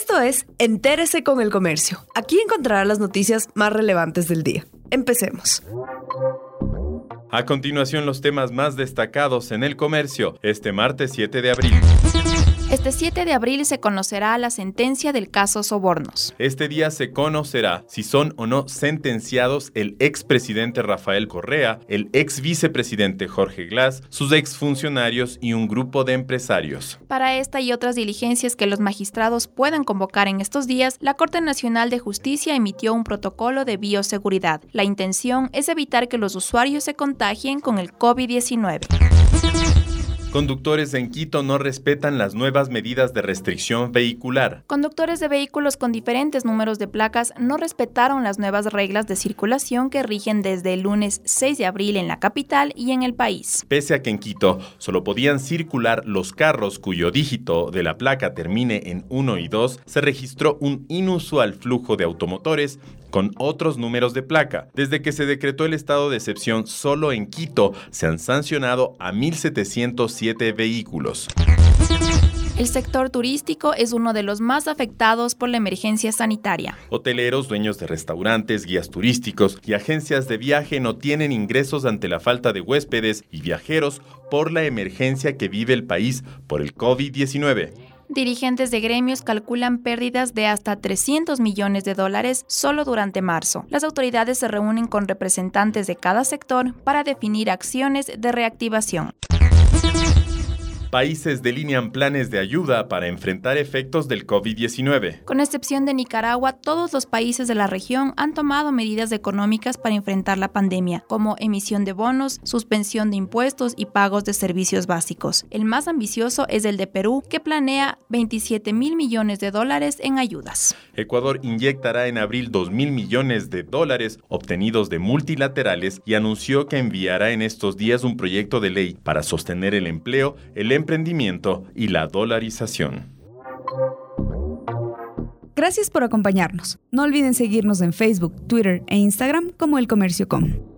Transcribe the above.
Esto es Entérese con el Comercio. Aquí encontrará las noticias más relevantes del día. Empecemos. A continuación, los temas más destacados en el comercio este martes 7 de abril. Este 7 de abril se conocerá la sentencia del caso Sobornos. Este día se conocerá si son o no sentenciados el expresidente Rafael Correa, el ex vicepresidente Jorge Glass, sus exfuncionarios y un grupo de empresarios. Para esta y otras diligencias que los magistrados puedan convocar en estos días, la Corte Nacional de Justicia emitió un protocolo de bioseguridad. La intención es evitar que los usuarios se contagien con el COVID-19. Conductores en Quito no respetan las nuevas medidas de restricción vehicular. Conductores de vehículos con diferentes números de placas no respetaron las nuevas reglas de circulación que rigen desde el lunes 6 de abril en la capital y en el país. Pese a que en Quito solo podían circular los carros cuyo dígito de la placa termine en 1 y 2, se registró un inusual flujo de automotores con otros números de placa. Desde que se decretó el estado de excepción solo en Quito, se han sancionado a 1.707 vehículos. El sector turístico es uno de los más afectados por la emergencia sanitaria. Hoteleros, dueños de restaurantes, guías turísticos y agencias de viaje no tienen ingresos ante la falta de huéspedes y viajeros por la emergencia que vive el país por el COVID-19. Dirigentes de gremios calculan pérdidas de hasta 300 millones de dólares solo durante marzo. Las autoridades se reúnen con representantes de cada sector para definir acciones de reactivación. Países delinean planes de ayuda para enfrentar efectos del COVID-19. Con excepción de Nicaragua, todos los países de la región han tomado medidas económicas para enfrentar la pandemia, como emisión de bonos, suspensión de impuestos y pagos de servicios básicos. El más ambicioso es el de Perú, que planea 27 mil millones de dólares en ayudas. Ecuador inyectará en abril 2 mil millones de dólares obtenidos de multilaterales y anunció que enviará en estos días un proyecto de ley para sostener el empleo, el emprendimiento y la dolarización. Gracias por acompañarnos. No olviden seguirnos en Facebook, Twitter e Instagram como El Comercio Com.